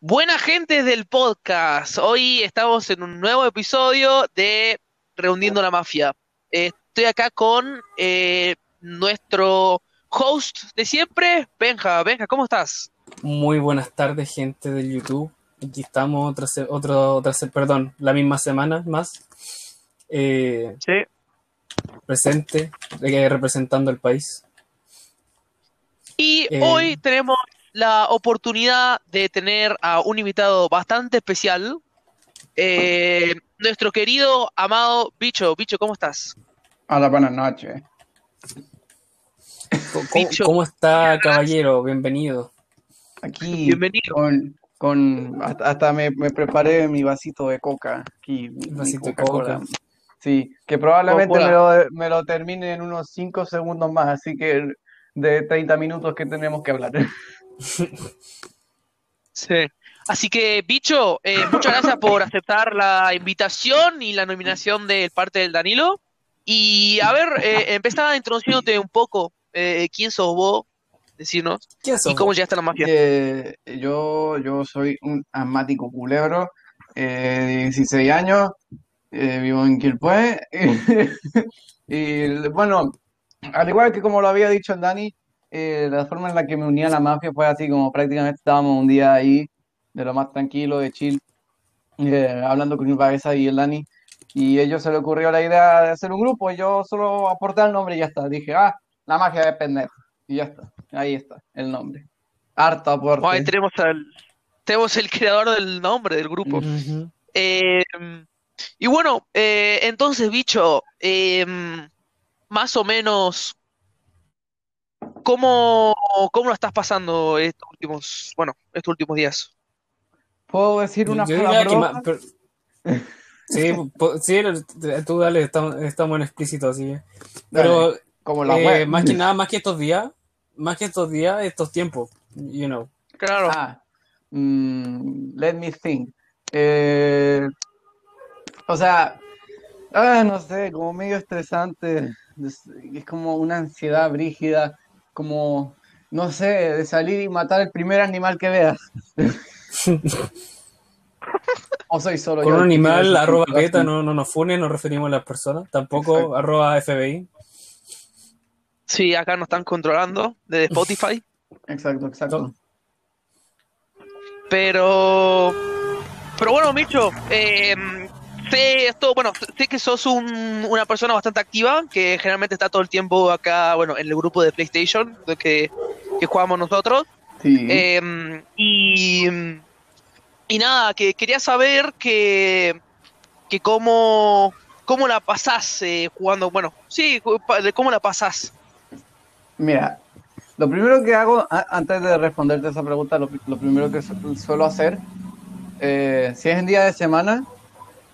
Buena gente del podcast. Hoy estamos en un nuevo episodio de Reuniendo la Mafia. Estoy acá con eh, nuestro host de siempre, Benja. Benja, ¿cómo estás? Muy buenas tardes, gente del YouTube. Aquí estamos otra, otro, otra perdón, la misma semana más. eh, Sí. presente, eh, representando el país. Y hoy tenemos la oportunidad de tener a un invitado bastante especial. eh, nuestro querido, amado Bicho. Bicho, ¿cómo estás? Hola, buenas noches. ¿Cómo, Bicho. cómo está, caballero? Bienvenido. Aquí Bienvenido. con, con hasta, hasta me, me preparé mi vasito de coca. Aquí, mi vasito de coca. Sí, que probablemente me lo, me lo termine en unos 5 segundos más, así que de 30 minutos que tenemos que hablar. Sí. Así que, Bicho, eh, muchas gracias por aceptar la invitación y la nominación del parte del Danilo. Y a ver, eh, empezá introduciéndote un poco. eh, ¿quién sos vos? Decirnos. ¿Qué ¿Y sos? cómo llegaste a la mafia? Eh, yo, yo soy un asmático culebro, eh, de 16 años, eh, vivo en Quilpué. Y bueno, al igual que como lo había dicho el Dani, eh, la forma en la que me uní a la mafia fue así como prácticamente estábamos un día ahí, de lo más tranquilo, de chill, eh, hablando con mi cabeza y el Dani. Y a ellos se le ocurrió la idea de hacer un grupo, y yo solo aporté el nombre y ya está. Dije, ah, la magia de pendejo. Y ya está, ahí está el nombre. Harto aporte. Ahí tenemos al, tenemos el creador del nombre del grupo. Eh, y bueno, eh, entonces, bicho, eh, más o menos, ¿cómo, cómo lo estás pasando estos últimos, bueno, estos últimos días? ¿Puedo decir una palabra? pero- sí, sí, tú dale, estamos, estamos en explícito, así que. Pero Como la eh, más que nada, más que estos días, más que estos días, estos tiempos, you know. Claro. Ah, mm, let me think. Eh, o sea, ah, no sé, como medio estresante. Es, es como una ansiedad brígida, como, no sé, de salir y matar el primer animal que veas. O soy solo Con yo un animal, arroba beta, no, no nos fune, nos referimos a las personas, tampoco Exacto. arroba FBI. Sí, acá nos están controlando desde Spotify, Exacto, exacto. pero, pero bueno, Micho, eh, sé esto, bueno, sé que sos un- una persona bastante activa, que generalmente está todo el tiempo acá, bueno, en el grupo de PlayStation que, que jugamos nosotros. Sí. Eh, y, y nada, que quería saber que, que cómo, cómo la pasás eh, jugando, bueno, sí, de cómo la pasás. Mira, lo primero que hago, antes de responderte esa pregunta, lo, lo primero que su- suelo hacer, eh, si es en día de semana,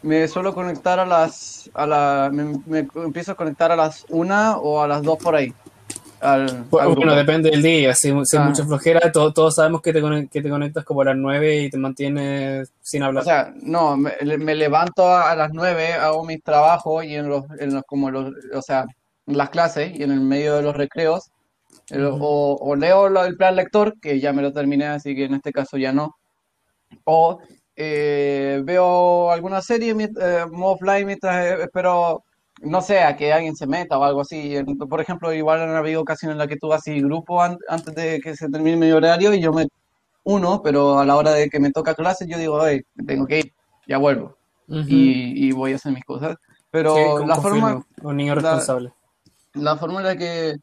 me suelo conectar a las, a la, me, me empiezo a conectar a las una o a las dos por ahí, al, al Bueno, depende del día, si, si hay Ah. mucha flojera, to- todos sabemos que te, que te conectas como a las 9 y te mantienes sin hablar. O sea, no, me, me levanto a, a las nueve, hago mis trabajos y en los, en los, como los, o sea, en las clases y en el medio de los recreos, el- o, o leo lo- el plan lector, que ya me lo terminé, así que en este caso ya no, o eh, veo alguna serie eh, offline mientras eh, espero, no sé, a que alguien se meta o algo así. Por ejemplo, igual han habido ocasiones en las que tú haces grupo an- antes de que se termine mi horario y yo me uno, pero a la hora de que me toca clase yo digo, "Ey, tengo que ir, ya vuelvo Ujú. y, y voy a hacer mis cosas. Pero Sí, la forma, un niño la- responsable. la forma en la que,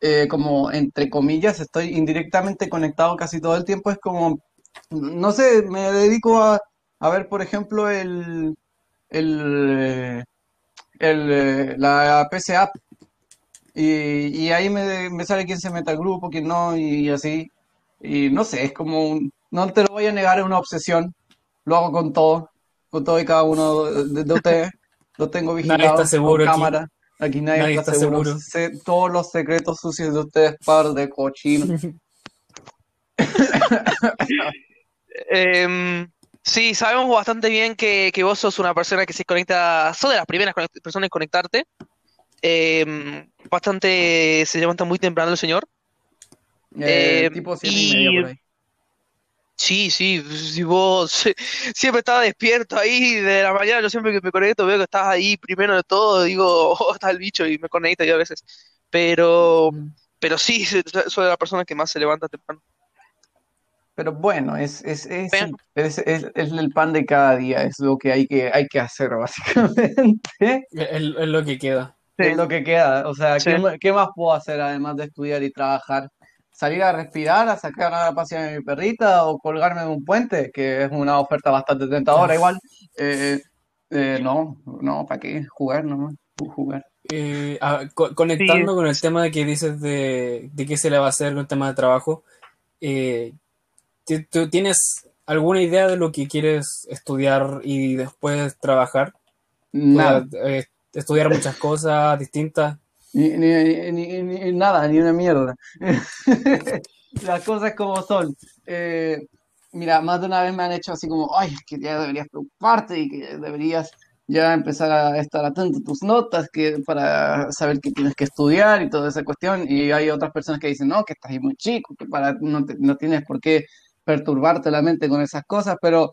eh, como entre comillas, estoy indirectamente conectado casi todo el tiempo es como, no sé, me dedico a, a ver, por ejemplo, el, el, eh, el, eh, la PC App y, y ahí me, me sale quién se mete al grupo, quién no, y así. Y no sé, es como un, no te lo voy a negar, es una obsesión. Lo hago con todo, con todo y cada uno de, de ustedes. Lo tengo Nadie vigilado está seguro con aquí. cámara. Aquí nadie, Nadie está está seguro. seguro. Sé todos los secretos sucios de ustedes, par de cochinos. Em, sí, sabemos bastante bien que, que vos sos una persona que se conecta, sos de las primeras conect- personas en conectarte. Em, bastante, se levanta muy temprano el señor. Eh, Eh, tipo siete y- y media por ahí. Sí, sí, si vos siempre estaba despierto ahí de la mañana, yo siempre que me conecto veo que estás ahí primero de todo, digo, oh, está el bicho y me conecto yo a veces. Pero, pero sí, soy de la persona que más se levanta temprano. Pero bueno, es, es, es, es, es- es el pan de cada día, es lo que hay que, hay que hacer, básicamente. Es, es lo que queda. Es lo que queda. O sea, Sí. ¿qué, qué más puedo hacer además de estudiar y trabajar? ¿Salir a respirar, a sacar a pasear a mi perrita o colgarme de un puente? Que es una oferta bastante tentadora igual. Eh, eh, no, no, ¿para qué? Jugar nomás, jugar. Eh, ah, co- conectando con el tema de que dices de, de qué se le va a hacer con el tema de trabajo, eh, ¿tú- ¿tú tienes alguna idea de lo que quieres estudiar y después trabajar? Nada. Eh, estudiar muchas cosas distintas. Ni, ni- ni- ni- nada, ni una mierda. Las cosas como son. Eh, mira, más de una vez me han hecho así como, ay, que ya deberías preocuparte y que deberías ya empezar a estar atento a tus notas que, para saber qué tienes que estudiar y toda esa cuestión. Y hay otras personas que dicen, no, que estás ahí muy chico, que para, no, te- no tienes por qué perturbarte la mente con esas cosas, pero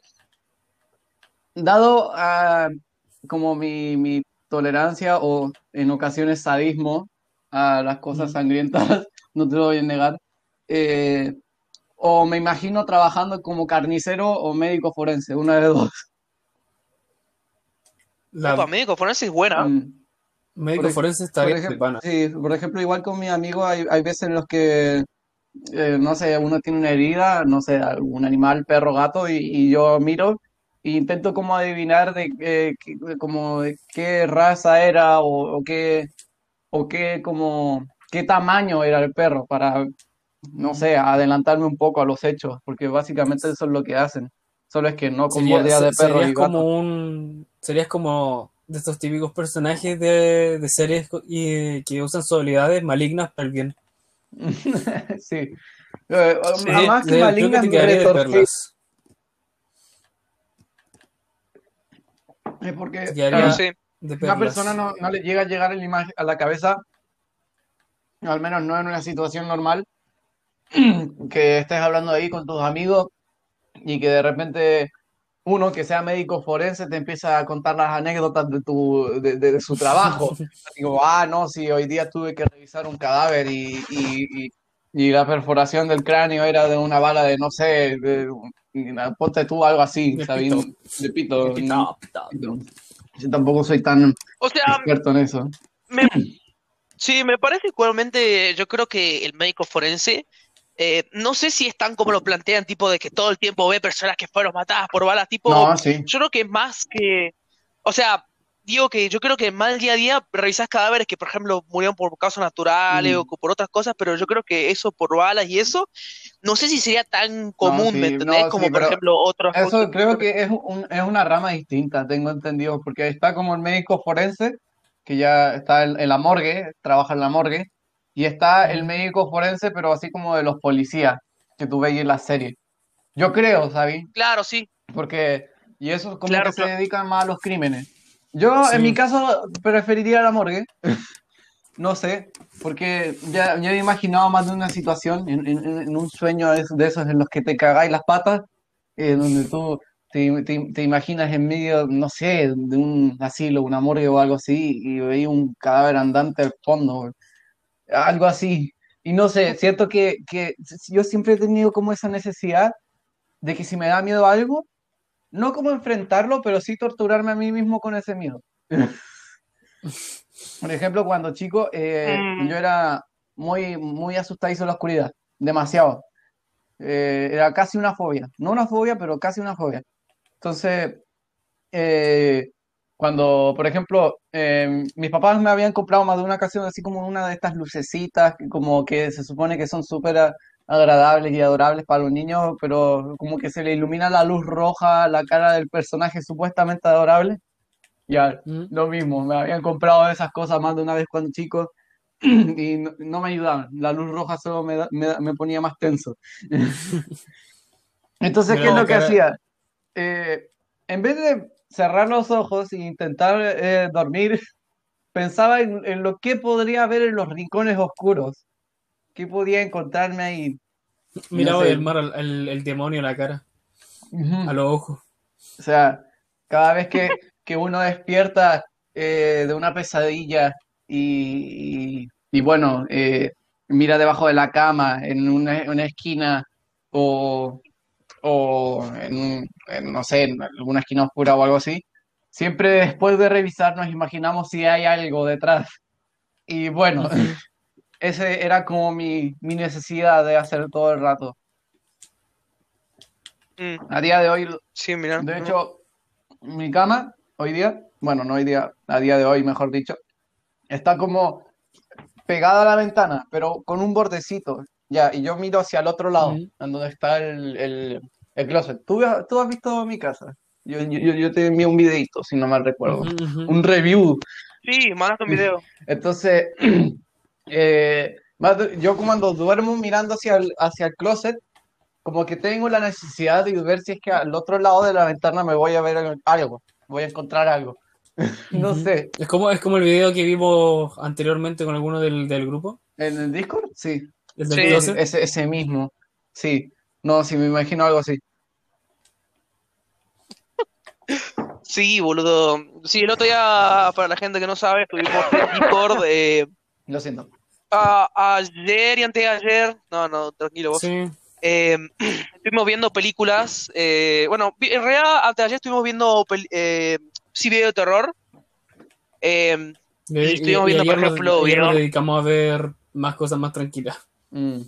dado a como mi, mi tolerancia o en ocasiones sadismo a las cosas sangrientas, no te lo voy a negar, eh, o me imagino trabajando como carnicero o médico forense, una de dos. La Opa, médico forense es buena. Mm. médico por forense Por ejemplo, pana. sí, por ejemplo, igual con mi amigo hay, hay veces en los que, eh, no sé, uno tiene una herida, no sé, algún animal, perro, gato, y, y yo miro e intento como adivinar de, eh, qué- como de qué raza era o, o qué, o qué, como, qué tamaño era el perro para, no sé, adelantarme un poco a los hechos, porque básicamente eso es lo que hacen. Solo es que no con de perro serías y gato. como un, serías como de estos típicos personajes de, de series y, que usan sus habilidades malignas para el bien. Sí. Eh, Sí, más que perlas. Es porque Claro, sí. de una persona no, no le llega a llegar a la, imagen- a la cabeza, al menos no en una situación normal, que estés hablando ahí con tus amigos y que de repente uno que sea médico forense te empieza a contar las anécdotas de, tu, de, de- de su trabajo. Digo, ah, no, sí, hoy día tuve que revisar un cadáver y, y, y- y la perforación del cráneo era de una bala de, no sé, de- ponte tú algo así, pito. De pito. De pito, pito. Pito. Yo tampoco soy tan O sea, experto en eso. me, sí, me parece igualmente, yo creo que el médico forense, eh, no sé si es tan como lo plantean, tipo de que todo el tiempo ve personas que fueron matadas por balas, tipo, No, sí. yo creo que más que, o sea, digo que yo creo que más día a día revisás cadáveres que, por ejemplo, murieron por causas naturales Mm. o por otras cosas, pero yo creo que eso por balas y eso, no sé si sería tan común, sí, ¿me entendés? no, como, sí, por ejemplo, otros... Eso creo que es, un- es una rama distinta, tengo entendido, porque está como el médico forense, que ya está en, en la morgue, trabaja en la morgue, y está el médico forense, pero así como de los policías, que tú veis en la serie. Yo creo, ¿sabes? Claro, sí, Porque, y eso es como Claro, que se dedican más a los crímenes. Yo, Sí. en mi caso, preferiría la morgue. No sé, porque ya, ya he imaginado más de una situación, en, en- en un sueño de esos de esos en los que te cagáis las patas, eh, donde tú te, te- te imaginas en medio, no sé, de un asilo, una morgue o algo así, y veis un cadáver andante al fondo, algo así. Y no sé, siento que, que yo siempre he tenido como esa necesidad de que si me da miedo algo, no como enfrentarlo, pero sí torturarme a mí mismo con ese miedo. Por ejemplo, cuando chico, eh, Mm. yo era muy, muy asustadizo en la oscuridad, demasiado. Eh, era casi una fobia, no una fobia, pero casi una fobia. Entonces, eh, cuando, por ejemplo, eh, mis papás me habían comprado más de una ocasión así como una de estas lucecitas, que como que se supone que son súper a- agradables y adorables para los niños, pero como que se le ilumina la luz roja a la cara del personaje supuestamente adorable. Ya, Mm. lo mismo, me habían comprado esas cosas más de una vez cuando chico y no, no me ayudaban. La luz roja solo me, da- me, da- me ponía más tenso. Entonces, ¿qué es lo que cara- hacía? Eh, en vez de cerrar los ojos e intentar eh, dormir, pensaba en, en lo que podría haber en los rincones oscuros, qué podía encontrarme ahí. Miraba el mar el, demonio en la cara, a los ojos. O sea, cada vez que, uno despierta eh, de una pesadilla y, bueno, eh, mira debajo de la cama, en una, esquina o, en, no sé, en alguna esquina oscura o algo así, siempre después de revisar nos imaginamos si hay algo detrás. Y bueno, ese era como mi, necesidad de hacer todo el rato. Mm. A día de hoy, sí, mira. de hecho, mi cama hoy día, bueno, no hoy día, a día de hoy, mejor dicho, está como pegada a la ventana, pero con un bordecito, ya, y yo miro hacia el otro lado, en donde está el, closet. ¿Tú, ¿Tú, has visto mi casa? Yo, yo, te envié un videito, si no mal recuerdo, un review. Sí, mandaste un video. Entonces, eh, yo cuando duermo mirando hacia el, hacia el closet, como que tengo la necesidad de ver si es que al otro lado de la ventana me voy a ver algo, voy a encontrar algo. no sé. Es como, es como el video que vimos anteriormente con alguno del, grupo. ¿En el Discord? Sí. Ese, ese mismo. Sí. No, sí, me imagino algo así. Sí, boludo. Sí, el otro día, para la gente que no sabe, estuvimos en Discord. Eh, Lo siento. ayer y antes de ayer. No, no, tranquilo vos. Sí. Eh, estuvimos viendo películas. Eh, bueno, en realidad, antes de ayer estuvimos viendo eh, sí, video de terror. Eh, y, estuvimos viendo, por ejemplo. Nos, dedicamos a ver más cosas más tranquilas. Mm.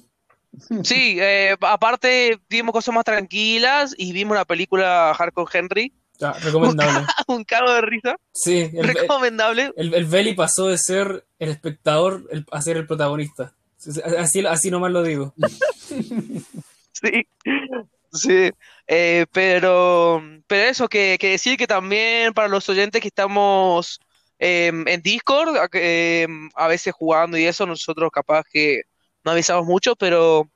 Sí, aparte vimos cosas más tranquilas y vimos una película Hardcore Henry. Ah, recomendable. un de risa. Sí, recomendable. El, el Belly pasó de ser el espectador a ser el protagonista. Así, así nomás lo digo. sí, sí. Eh, pero, pero eso, que, decir que también para los oyentes que estamos em, en Discord, em, a veces jugando y eso, nosotros capaz que no avisamos mucho, pero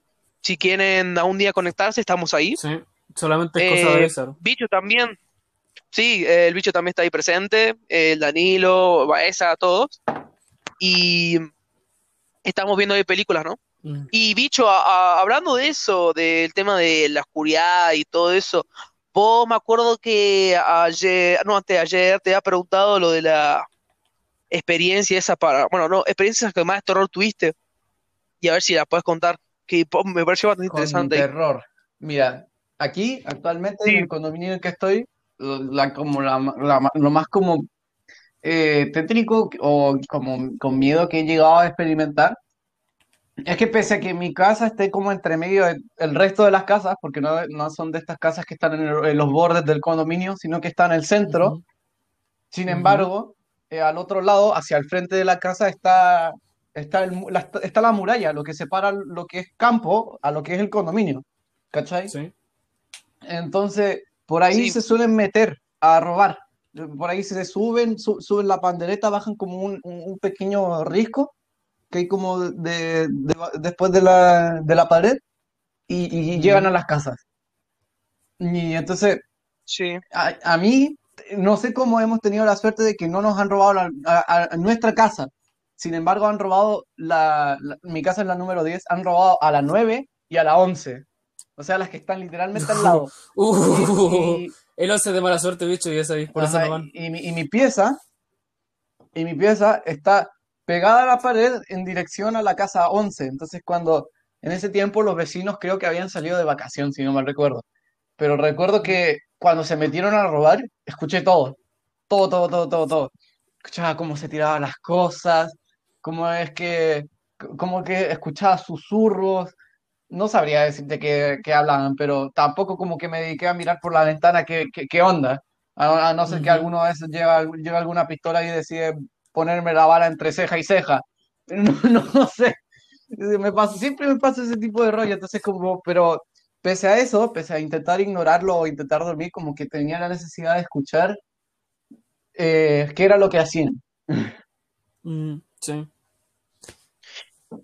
si quieren a un día conectarse, estamos ahí. Sí, solamente es cosa de. Eh, bicho también. Sí, el bicho también está ahí presente, el Danilo, Baeza, todos. Y estamos viendo de películas, ¿no? Mm. Y bicho, hablando de eso, del tema de la oscuridad y todo eso, vos me acuerdo que ayer, no, antes de ayer te había preguntado lo de la experiencia esa para, bueno, no, experiencias que más terror tuviste. Y a ver si la puedes contar, que me pareció bastante interesante. Terror. Mira, aquí, actualmente, en el condominio en el que estoy, la, como la, lo más como eh, tétrico o como con miedo que he llegado a experimentar es que pese a que mi casa esté como entre medio del resto de las casas, porque no, no son de estas casas que están en, los bordes del condominio, sino que está en el centro, sin embargo, eh, al otro lado, hacia el frente de la casa, está, está, la, está la muralla, lo que separa lo que es campo a lo que es el condominio. ¿Cachai? Sí. Entonces, por ahí se suelen meter a robar. Por ahí se suben, suben la pandereta, bajan como un, un pequeño risco que hay como de, después de la, de la pared y, llegan a las casas. Y entonces, sí. a, mí, no sé cómo hemos tenido la suerte de que no nos han robado a, nuestra casa. Sin embargo, han robado la, mi casa es la número 10, han robado a la 9 y a la 11. O sea, las que están literalmente al lado. Uh, el 11 de mala suerte, bicho, ya sabéis, por eso no van. Y, y mi pieza, y mi pieza está pegada a la pared en dirección a la casa 11. Entonces, cuando en ese tiempo los vecinos creo que habían salido de vacación, si no mal recuerdo. Pero recuerdo que cuando se metieron a robar, escuché todo. Todo, todo, todo, todo, todo. Escuchaba cómo se tiraban las cosas, cómo es que, como que escuchaba susurros. No sabría decirte qué, qué hablaban, pero tampoco como que me dediqué a mirar por la ventana qué, qué, onda. A, no ser que alguno de esos lleva, lleva alguna pistola y decide ponerme la bala entre ceja y ceja. No, no, sé. Me pasa, siempre me pasa ese tipo de rollo. Entonces, como, pero pese a eso, pese a intentar ignorarlo o intentar dormir, como que tenía la necesidad de escuchar eh, qué era lo que hacían. Mm, sí.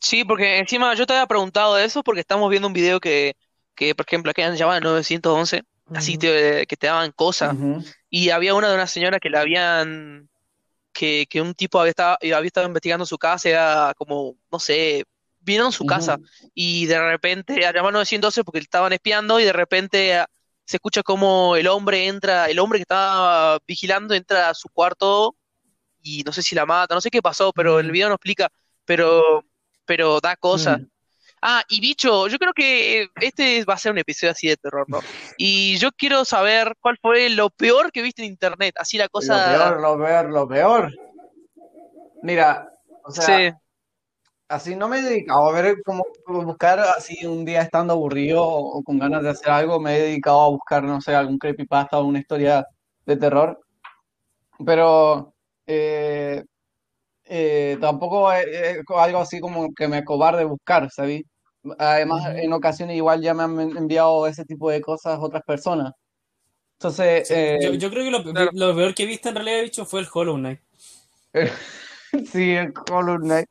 Sí, porque encima yo te había preguntado eso porque estamos viendo un video que, que por ejemplo, aquí han llamado 911, así que te daban cosas. Y había una de una señora que la habían que, un tipo había estado, había estado investigando su casa, era como, no sé, vinieron a su casa. Y de repente, a llamar 912 porque estaban espiando y de repente ah, se escucha como el hombre entra, el hombre que estaba vigilando entra a su cuarto y no sé si la mata, no sé qué pasó, pero el video no explica, pero, pero da cosa. Mm. Ah, y bicho, yo creo que este va a ser un episodio así de terror, ¿no? Y yo quiero saber cuál fue lo peor que viste en internet, así la cosa... Lo peor, lo peor, lo peor. Mira, o sea, así no me he dedicado a ver cómo buscar así un día estando aburrido o, con ganas de hacer algo, me he dedicado a buscar, no sé, algún creepypasta o una historia de terror. Pero eh, eh, tampoco es, algo así como que me cobarde buscar, ¿sabes? Además, en ocasiones igual ya me han enviado ese tipo de cosas otras personas. Entonces, eh, yo, creo que lo, peor que viste en realidad, dicho, fue el Hollow Knight. sí, el Hollow Knight.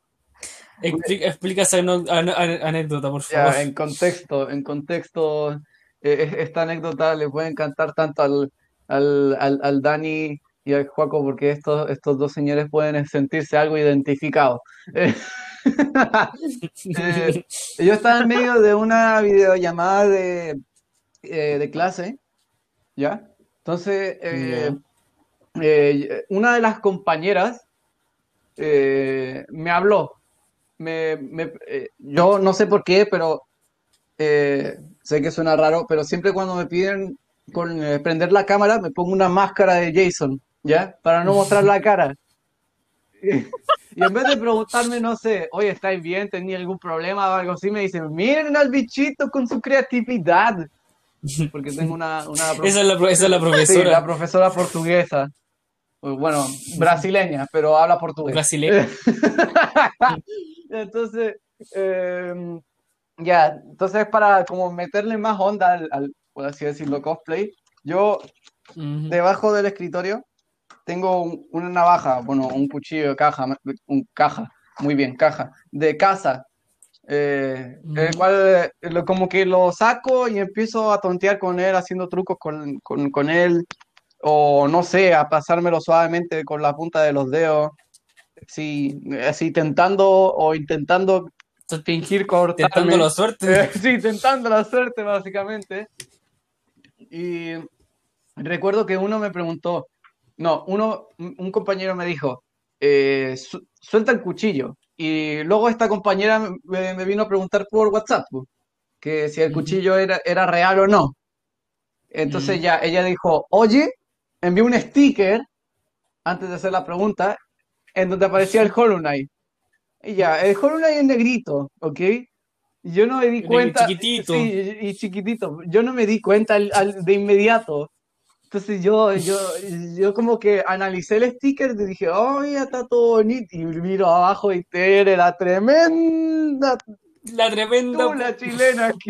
Explica, esa anécdota, por favor. en contexto, en contexto, eh, esta anécdota le puede encantar tanto al, al, al, al Dani y al Juaco porque estos, estos dos señores pueden sentirse algo identificados. Eh, yo estaba en medio de una videollamada de, eh, de clase, ¿ya? Entonces, eh, una de las compañeras me habló. Me, yo no sé por qué, pero sé que suena raro, pero siempre cuando me piden con, prender la cámara, me pongo una máscara de Jason, ¿ya? Para no mostrar la cara. Y en vez de preguntarme, no sé, oye, ¿estáis bien? ¿Tenía algún problema o algo así? Me dicen, miren al bichito con su creatividad. Porque tengo una... una esa, es la, esa, es la, profesora. Sí, la profesora portuguesa. Bueno, brasileña, pero habla portugués. Brasileña. entonces, em, ya, entonces para como meterle más onda al, al por así decirlo, cosplay, yo debajo del escritorio tengo una navaja, bueno, un cuchillo de caja, un caja, muy bien, caja, de casa, eh, el cual eh, como que lo saco y empiezo a tontear con él, haciendo trucos con, con, con, él, o no sé, a pasármelo suavemente con la punta de los dedos, sí, así tentando o intentando fingir cortarme. Tentando la suerte. sí, tentando la suerte, básicamente. Y recuerdo que uno me preguntó, no, uno, un compañero me dijo, eh, suelta el cuchillo. Y luego esta compañera me, vino a preguntar por WhatsApp, que si el cuchillo era, era real o no. Entonces ya ella dijo, oye, envió un sticker antes de hacer la pregunta en donde aparecía el Hollow Knight. Y ya, el Hollow Knight es negrito, ¿ok? Yo no me di cuenta. Chiquitito. Sí, y chiquitito. Yo no me di cuenta de inmediato. Entonces yo, yo, yo como que analicé el sticker y dije, oh, ya está todo bonito. Y miro abajo y era la tremenda. La tremenda. La chilena.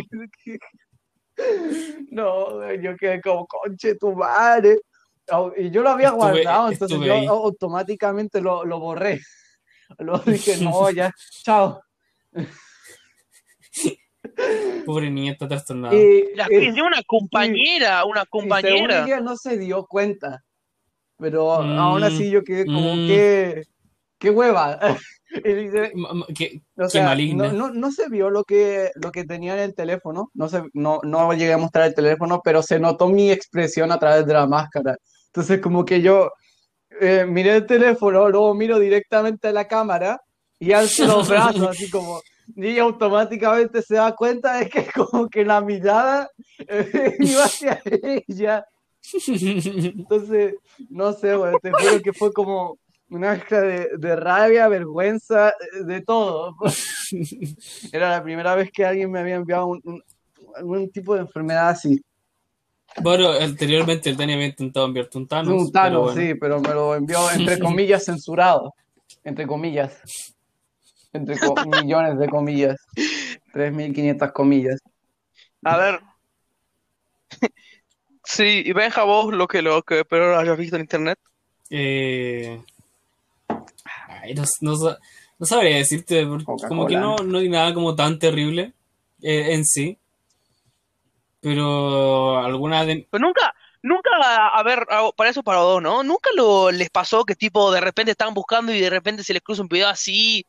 No, yo quedé como, conche tu madre. Y yo lo había guardado, entonces yo automáticamente lo, lo borré. Luego dije, no, ya, chao. Pobre niña, está trastornada. la eh, una compañera, una compañera. ella no se dio cuenta. Pero aún mm, así yo quedé como mm. que. ¡Qué hueva! qué, maligna. No, no, se vio lo que, lo que tenía en el teléfono. No, se, no, no llegué a mostrar el teléfono, pero se notó mi expresión a través de la máscara. Entonces, como que yo eh, miré el teléfono, luego miro directamente a la cámara y alzo los brazos, así como y automáticamente se da cuenta de que como que la mirada eh, iba hacia ella. Entonces, no sé, te juro que fue como una mezcla de, rabia, vergüenza, de todo. Era la primera vez que alguien me había enviado un, algún tipo de enfermedad así. Bueno, anteriormente él tenía intentado enviarte un Thanos. Un Thanos, sí, pero me lo envió entre comillas censurado. Entre comillas entre millones de comillas, 3.500 comillas. A ver. Sí, y Benja, vos lo que lo que pero hayas visto en internet. Eh... Ay, no, no, sabría decirte, como que no, no hay nada como tan terrible eh, en sí. Pero alguna de... Pero nunca, nunca, a ver, para eso para dos, ¿no? Nunca lo, les pasó que tipo de repente estaban buscando y de repente se les cruza un video así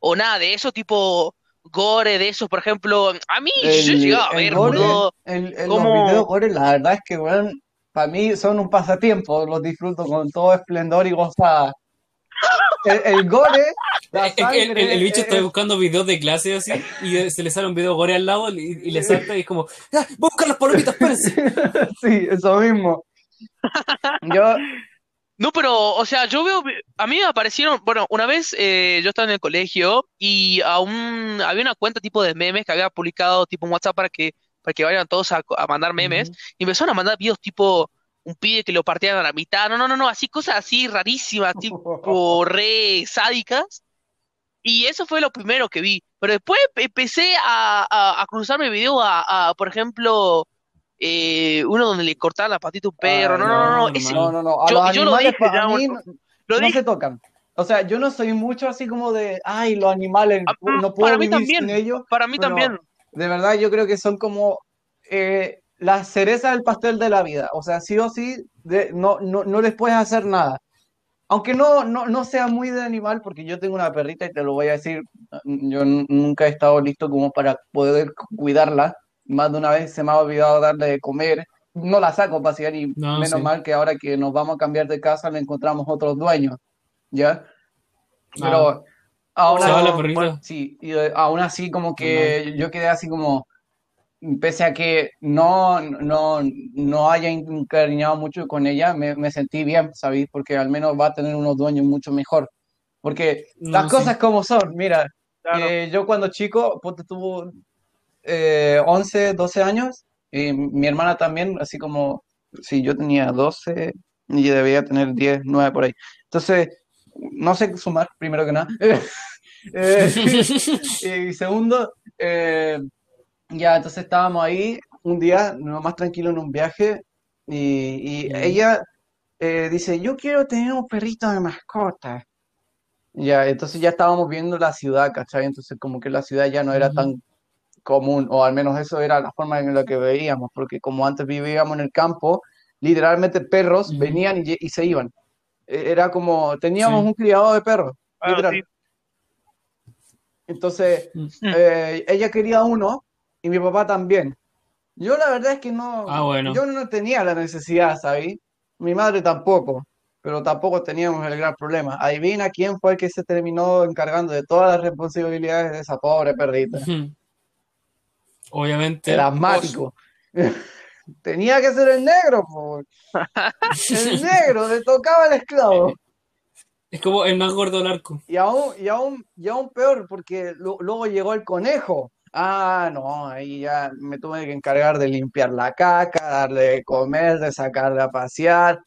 o nada de eso, tipo gore de esos, por ejemplo, a mí yo llegaba a ver, gore, boludo, el, el- como- los videos gore, la verdad es que, weón, para mí son un pasatiempo, los disfruto con todo esplendor y gozada. El, el gore, la que el, el- el bicho sangre, está buscando videos de clase así y se le sale un video gore al lado y, y le salta y es como, ¡Ah, busca las palomitas, espérense! sí, eso mismo. Yo, No, pero, o sea, yo veo, a mí me aparecieron, bueno, una vez eh, yo estaba en el colegio y aún había una cuenta tipo de memes que había publicado tipo en WhatsApp para que, para que vayan todos a, a mandar memes y empezaron a mandar videos tipo un pibe que lo partían a la mitad, no, no, no, no, así cosas así rarísimas, tipo re sádicas. Y eso fue lo primero que vi. Pero después empecé a, a, a cruzarme video a, a, por ejemplo, eh, uno donde le cortaban la patita a un perro. Ay, no, no, no, no, no, ese- no, no, no, a Yo- los yo lo animales dije para ya, mí no, lo no dije, se tocan. O sea, yo no soy mucho así como de, ay, los animales, Ah, no puedo para mí vivir también. sin ellos. para mí también. De verdad, yo creo que son como eh, la cereza del pastel de la vida. O sea, sí o sí, de- no, no, no les puedes hacer nada. Aunque no, no, no sea muy de animal, porque yo tengo una perrita y te lo voy a decir, yo nunca he estado listo como para poder cuidarla. Más de una vez se me ha olvidado darle de comer. No la saco a pasear y No, menos sí. mal que ahora que nos vamos a cambiar de casa le encontramos otros dueños, ¿ya? Pero aún Ah. Se va la así, perrita. sí, y eh, aún así como que yo quedé así como, pese a que no, no, no haya encariñado mucho con ella, me, me sentí bien, ¿sabéis? Porque al menos va a tener unos dueños mucho mejor. Porque No, las sí. cosas como son, mira, Claro. eh, yo cuando chico, ponte tuvo eh, 11, 12 años, y mi hermana también, así como, si yo tenía 12 y debía tener 10, 9 por ahí. Entonces, no sé sumar, primero que nada. Eh, y segundo, eh, ya, entonces estábamos ahí un día, más tranquilo en un viaje, y, y ella eh, dice, yo quiero tener un perrito de mascota. Ya, entonces ya estábamos viendo la ciudad, ¿cachai? Entonces como que la ciudad ya no era tan común, o al menos eso era la forma en la que veíamos, porque como antes vivíamos en el campo, literalmente perros venían y, y se iban. E- Era como, teníamos Sí. un criador de perros, sí. Entonces, Mm. eh, ella quería uno y mi papá también. Yo la verdad es que no, Ah, bueno. yo no tenía la necesidad, ¿sabes? Mi madre tampoco, pero tampoco teníamos el gran problema. Adivina quién fue el que se terminó encargando de todas las responsabilidades de esa pobre perrita. Obviamente. El asmático. Tenía que ser el negro. El negro, le tocaba el esclavo. Es como el más gordo del arco. Y aún, y aún, y aún peor, porque lu- luego llegó el conejo. Ah, no, ahí ya me tuve que encargar de limpiar la caca, darle de comer, de sacarla a pasear.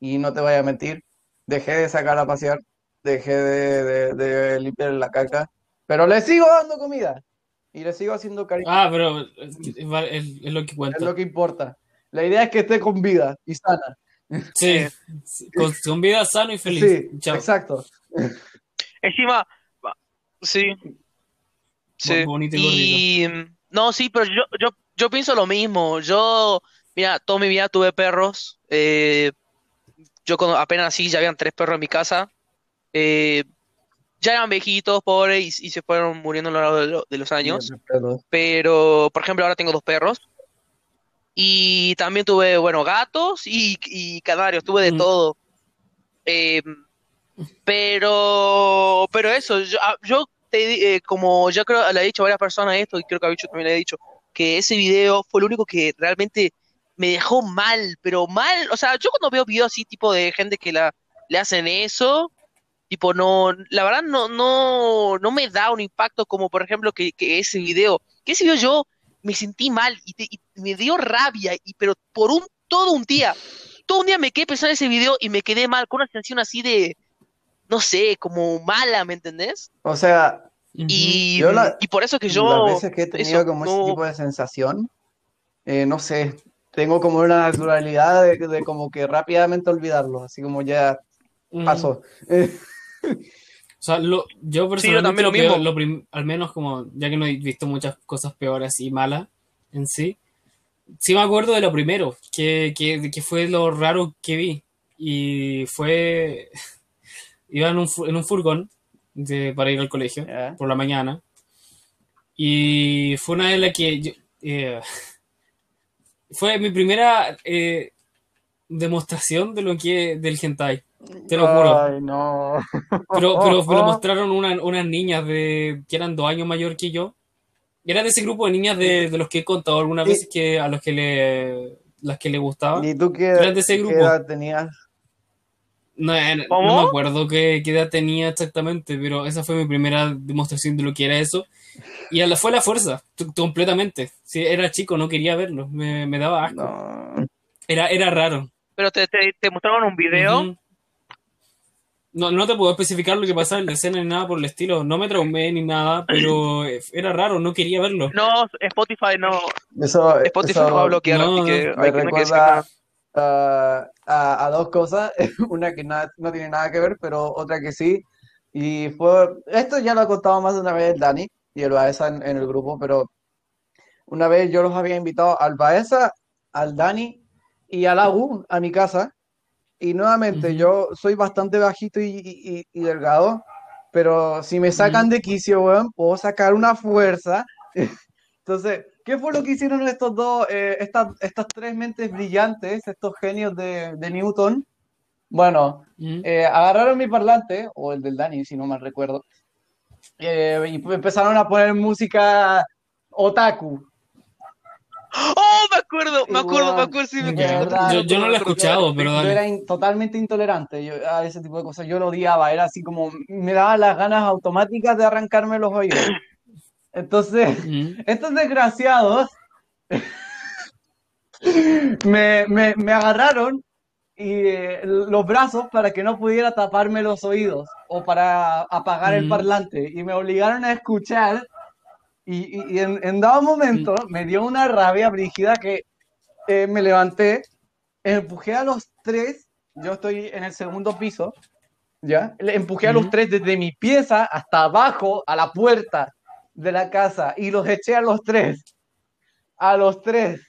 Y no te voy a mentir, dejé de sacarla a pasear, dejé de, de, de limpiar la caca, pero le sigo dando comida y le sigo haciendo cariño. Ah, pero es, es- es lo que Es cuenta. lo que importa. La idea es que esté con vida y sana. Sí. Con, con vida sano y feliz. Sí, Chao. exacto. Encima, sí, sí. Bonito y Y no, sí, pero yo, yo, yo pienso lo mismo. Yo, mira, toda mi vida tuve perros. eh, yo cuando apenas nací ya habían tres perros en mi casa. eh, ya eran viejitos, pobres, y, y se fueron muriendo a lo largo de, lo- de los años. Pero, por ejemplo, ahora tengo dos perros. Y también tuve, bueno, gatos y, y canarios, tuve de Mm. todo. Eh, pero, pero eso, yo, ah, yo te eh, como ya creo, le he dicho a varias personas esto, y creo que a Bicho también le he dicho, que ese video fue lo único que realmente me dejó mal, pero mal. O sea, yo cuando veo videos así, tipo de gente que la, le hacen eso, tipo, no, la verdad no, no, no me da un impacto como, por ejemplo, que, que ese video. Que ese video yo me sentí mal y, te- y me dio rabia, y, pero por un, todo un día. Todo un día me quedé pensando en ese video y me quedé mal, con una sensación así de, no sé, como mala, ¿me entendés? O sea. Y, Yo la- y por eso que las yo, veces que he tenido eso, como no- ese tipo de sensación, eh, no sé, tengo como una naturalidad de, de como que rápidamente olvidarlo, así como ya Ujú. pasó. Eh, O sea, lo- yo personalmente también lo lo peor- mismo. lo prim- al menos como, ya que no he visto muchas cosas peores y malas en sí, sí me acuerdo de lo primero, que, que, que fue lo raro que vi. Y fue, iba en un, en un furgón de- para ir al colegio Ya. por la mañana. Y fue una de las que eh, fue mi primera eh, demostración de lo que del hentai. Te lo juro. Ay, no. Pero, pero me lo mostraron unas niñas de que eran dos años mayor que yo. Era de ese grupo de niñas de, de los que he contado algunas veces que a los que le las que le gustaba. ¿Y tú qué, Eran de ese qué grupo. edad tenías? No, eh, no me acuerdo qué, qué edad tenía exactamente, pero esa fue mi primera demostración de lo que era eso. Y a la, fue a la fuerza, completamente. Sí, era chico, no quería verlo, me, me daba asco. No. Era, era raro. Pero te, te, te mostraron un video. Ujú. No, no te puedo especificar lo que pasaba en la escena ni nada por el estilo. No me traumé ni nada, pero eh, era raro, no quería verlo. No, Spotify no. Eso, Spotify eso lo va a bloquear, no, así que me hay no que recuerda ah, a, a dos cosas. Una que nada- no tiene nada que ver, pero otra que sí. Y fue, esto ya lo ha contado más de una vez el Dani y el Baeza en, en el grupo, pero una vez yo los había invitado al Baeza, al Dani y al Agu a mi casa. Y nuevamente, Ujú. yo soy bastante bajito y, y- y- delgado, pero si me sacan de quicio, weón, puedo sacar una fuerza. Entonces, ¿qué fue lo que hicieron estos dos, eh, estas, estas tres mentes brillantes, estos genios de, de Newton? Bueno, Mm. eh, agarraron mi parlante, o el del Dani, si no mal recuerdo, eh, y empezaron a poner música otaku. ¡Oh! Me acuerdo, me acuerdo, me acuerdo, sí, me acuerdo. Yo, yo no lo he escuchado, pero Yo era in- totalmente intolerante yo, a ese tipo de cosas. Yo lo odiaba. Era así como me daba las ganas automáticas de arrancarme los oídos. Entonces, Mm. estos desgraciados me, me- me agarraron y, eh, los brazos para que no pudiera taparme los oídos o para apagar el Mm. parlante y me obligaron a escuchar. Y, y- y en, en dado momento me dio una rabia brígida que eh, me levanté, empujé a los tres, yo estoy en el segundo piso, ¿ya? Le empujé a los tres desde mi pieza hasta abajo a la puerta de la casa y los eché a los tres. A los tres.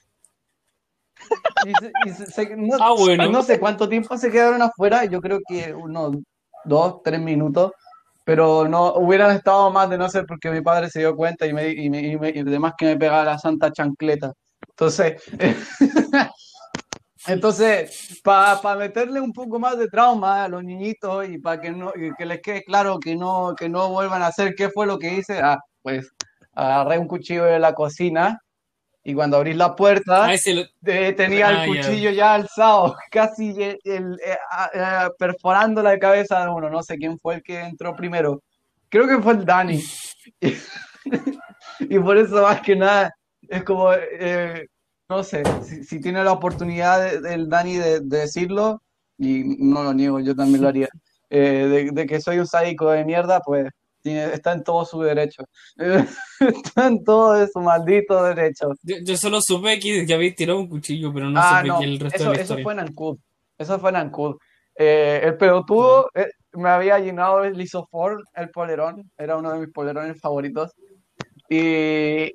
Y se- y se- se- no, Ah, bueno. no sé cuánto tiempo se quedaron afuera, yo creo que unos dos, tres minutos, pero no hubieran estado más de no ser porque mi padre se dio cuenta y me, y me, y me- y además que me pegaba la santa chancleta. Entonces, entonces para meterle un poco más de trauma a los niñitos y para que, no, que les quede claro que no, que no vuelvan a hacer qué fue lo que hice, ah, pues agarré un cuchillo de la cocina y cuando abrí la puerta Ah, lo- eh, tenía Ah, el cuchillo ya alzado, casi el- el- eh, eh, perforando la cabeza de uno. No sé quién fue el que entró primero. Creo que fue el Dani. Y por eso, más que nada, es como, eh, no sé, si, si tiene la oportunidad de- del Dani de, de decirlo, y no lo niego, yo también lo haría, eh, de, de que soy un sádico de mierda, pues tiene- está en todo su derecho. Está en todo su maldito derecho. yo, yo solo supe que, que habéis tirado un cuchillo, pero no Ah, supe no, que el resto eso, de la eso fue en Ancud. Eso fue en Ancud. Eh, el pelotudo eh, me había llenado el lisofor, el polerón, era uno de mis polerones favoritos. Y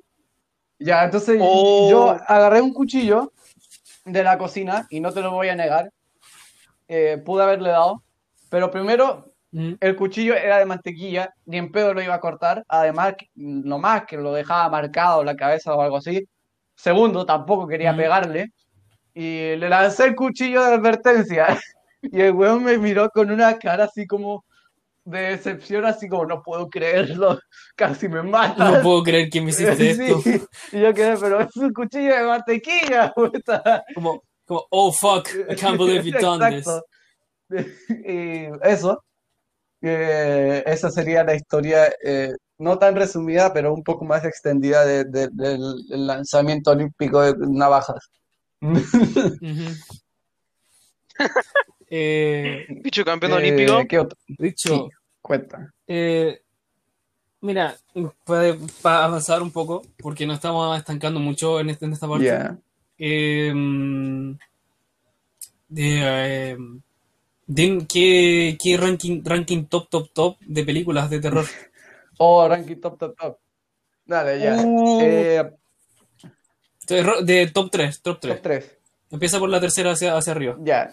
ya, entonces Oh. yo agarré un cuchillo de la cocina y no te lo voy a negar. eh, pude haberle dado, pero primero Mm. el cuchillo era de mantequilla, ni en pedo lo iba a cortar. Además, que- no más que lo dejaba marcado la cabeza o algo así. Segundo, tampoco quería Mm. pegarle. Y le lancé el cuchillo de advertencia. Y el weón me miró con una cara así como de decepción, así como no puedo creerlo, casi me mata. No puedo creer que me hiciste esto. Sí. Y yo quedé, pero es un cuchillo de mantequilla, puta. Como, como, oh fuck, I can't believe you've done this. Exacto. Y eso, eh, esa sería la historia, eh, no tan resumida, pero un poco más extendida de- de- del, del lanzamiento olímpico de navajas. Eh, Bicho campeón Eh, olímpico. ¿qué otro? dicho, Sí, cuenta. eh, mira, puede para avanzar un poco, porque nos estamos estancando mucho en, este- en esta parte. Ya. Eh, de, ¿qué, qué ranking, ranking top, top, top de películas de terror? Oh, ranking top, top, top. Dale, ya. Uh. Eh, de top 3, top 3. top 3. Empieza por la tercera hacia, hacia arriba. Ya.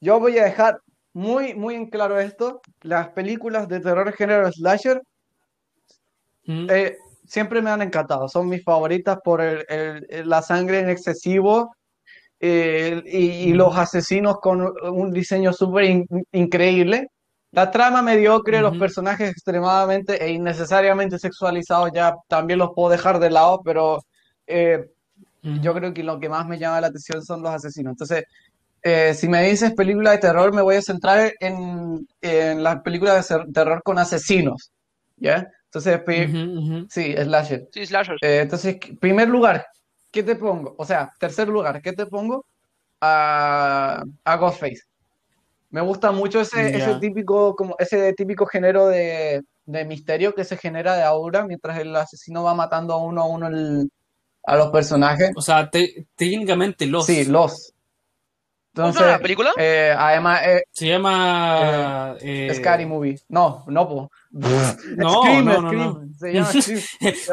Yo voy a dejar muy, muy en claro esto. Las películas de terror género slasher Mm. eh, siempre me han encantado. Son mis favoritas por el, la sangre en excesivo eh, y, los asesinos con un diseño súper increíble. La trama mediocre, los personajes extremadamente e innecesariamente sexualizados, ya también los puedo dejar de lado, pero eh, yo creo que lo que más me llama la atención son los asesinos. Entonces, eh, si me dices película de terror, me voy a centrar en, en las películas de terror con asesinos. ¿Ya? Entonces, sí, slasher. Sí, slasher. Eh, entonces, primer lugar, ¿qué te pongo? O sea, tercer lugar, ¿qué te pongo? A, a Ghostface. Me gusta mucho ese, ese típico, como ese típico género de, de, misterio que se genera de aura mientras el asesino va matando a uno a uno a los personajes. O sea, técnicamente los. Sí, los. Entonces, la película? Eh, además, eh, se llama eh, Scary Movie. No, no, po. No, Scream, no, no, no, Se llama Scream.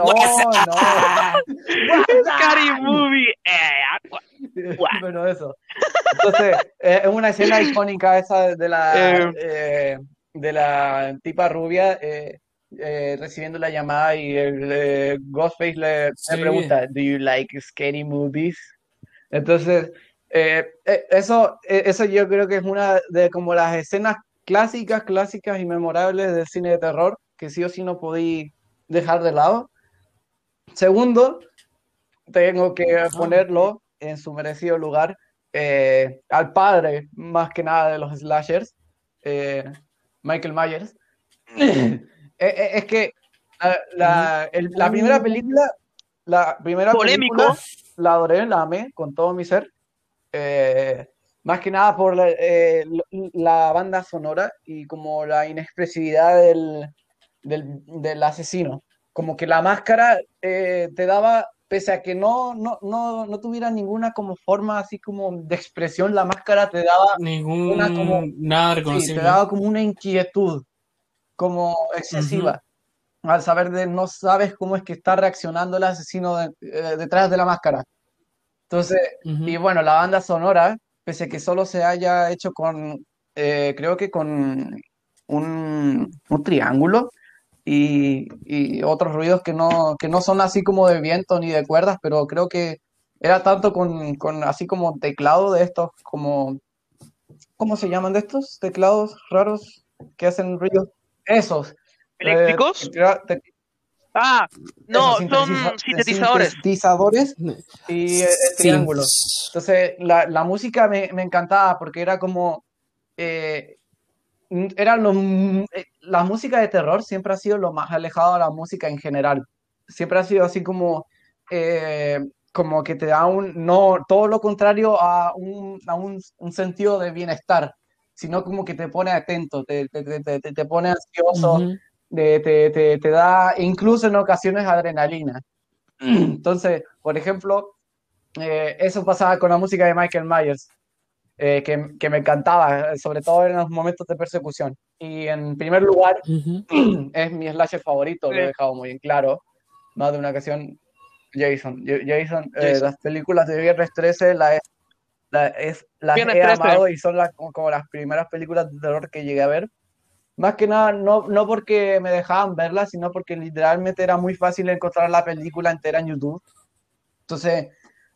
Oh, no. Scary Movie. Bueno, eso. Entonces, es una escena icónica esa de la de la tipa rubia recibiendo la llamada y el Ghostface le, le pregunta, "Do you like scary movies?" Entonces eh, eh, eso, eh, eso yo creo que es una de como las escenas clásicas, clásicas y memorables del cine de terror, que sí o sí no podí dejar de lado. Segundo, tengo que ah. ponerlo en su merecido lugar al padre, más que nada, de los slashers, Michael Myers. es que la, primera película, la primera Polémico. la adoré, la amé con todo mi ser. Eh, más que nada por eh, la, banda sonora y como la inexpresividad del, del, asesino. Como que la máscara eh, te daba, pese a que no, no, no, no, tuviera ninguna como forma así como de expresión, la máscara te daba ninguna como, nada te daba como una inquietud, como excesiva. Al saber de no sabes cómo es que está reaccionando el asesino detrás de la máscara. Entonces, y bueno, la banda sonora, pese a que solo se haya hecho con, eh, creo que con un, triángulo y, otros ruidos que no, que no son así como de viento ni de cuerdas, pero creo que era tanto con, con así como teclado de estos, como, ¿cómo se llaman de estos teclados raros que hacen ruido? Esos. ¿Eléctricos? Eh, Ah, no, son sintetizadores. Sintetizadores y eh, triángulos. Entonces, la, la música me, me, encantaba porque era como. Eh, era lo, eh, la música de terror siempre ha sido lo más alejado de la música en general. Siempre ha sido así como. Eh, como que te da un. No, todo lo contrario a un, a un, un sentido de bienestar, sino como que te pone atento, te, te, te, te pone ansioso te, te, da incluso en ocasiones adrenalina. Entonces, por ejemplo, eh, eso pasaba con la música de Michael Myers, eh, que, que, me encantaba, sobre todo en los momentos de persecución. Y en primer lugar, es mi slasher favorito, lo he dejado muy en claro, más de una ocasión, Jason. Jason, eh, las películas de Viernes 13 la es, la es, las he amado y son las, como las primeras películas de terror que llegué a ver. Más que nada, no, no porque me dejaban verla, sino porque literalmente era muy fácil encontrar la película entera en YouTube. Entonces,